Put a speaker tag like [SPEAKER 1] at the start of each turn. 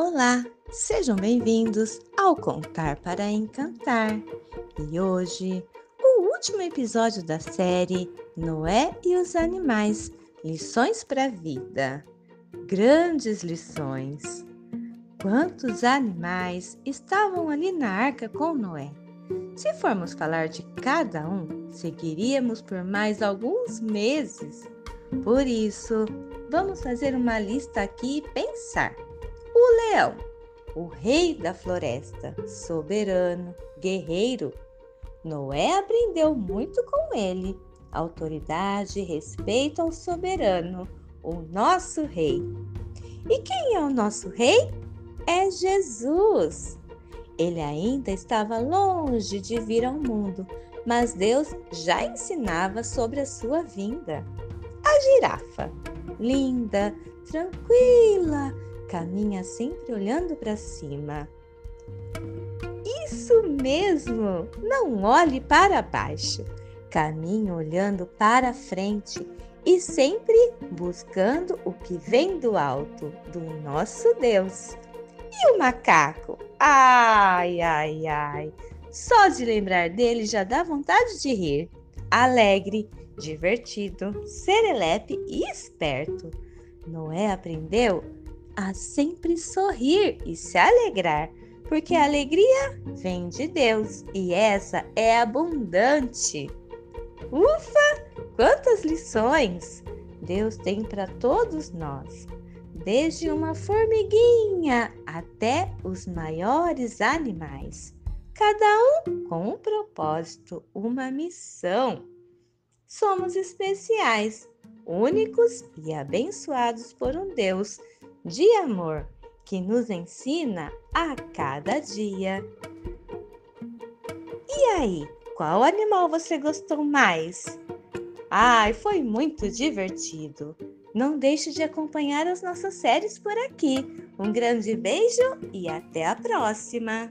[SPEAKER 1] Olá, sejam bem-vindos ao Contar para Encantar. E hoje, o último episódio da série Noé e os Animais Lições para a Vida. Grandes lições. Quantos animais estavam ali na arca com Noé? Se formos falar de cada um, seguiríamos por mais alguns meses. Por isso, vamos fazer uma lista aqui e pensar. O leão, o rei da floresta, soberano, guerreiro. Noé aprendeu muito com ele. Autoridade e respeito ao soberano, o nosso rei. E quem é o nosso rei? É Jesus. Ele ainda estava longe de vir ao mundo, mas Deus já ensinava sobre a sua vinda. A girafa, linda, tranquila, caminha sempre olhando para cima. Isso mesmo! Não olhe para baixo. Caminhe olhando para frente e sempre buscando o que vem do alto, do nosso Deus. E o macaco? Ai, ai, ai! Só de lembrar dele já dá vontade de rir. Alegre, divertido, serelepe e esperto. Noé aprendeu a sempre sorrir e se alegrar, porque a alegria vem de Deus e essa é abundante. Ufa! Quantas lições Deus tem para todos nós, desde uma formiguinha até os maiores animais, cada um com um propósito, uma missão. Somos especiais, únicos e abençoados por um Deus de amor que nos ensina a cada dia. E aí, qual animal você gostou mais? Ai, foi muito divertido! Não deixe de acompanhar as nossas séries por aqui. Um grande beijo e até a próxima!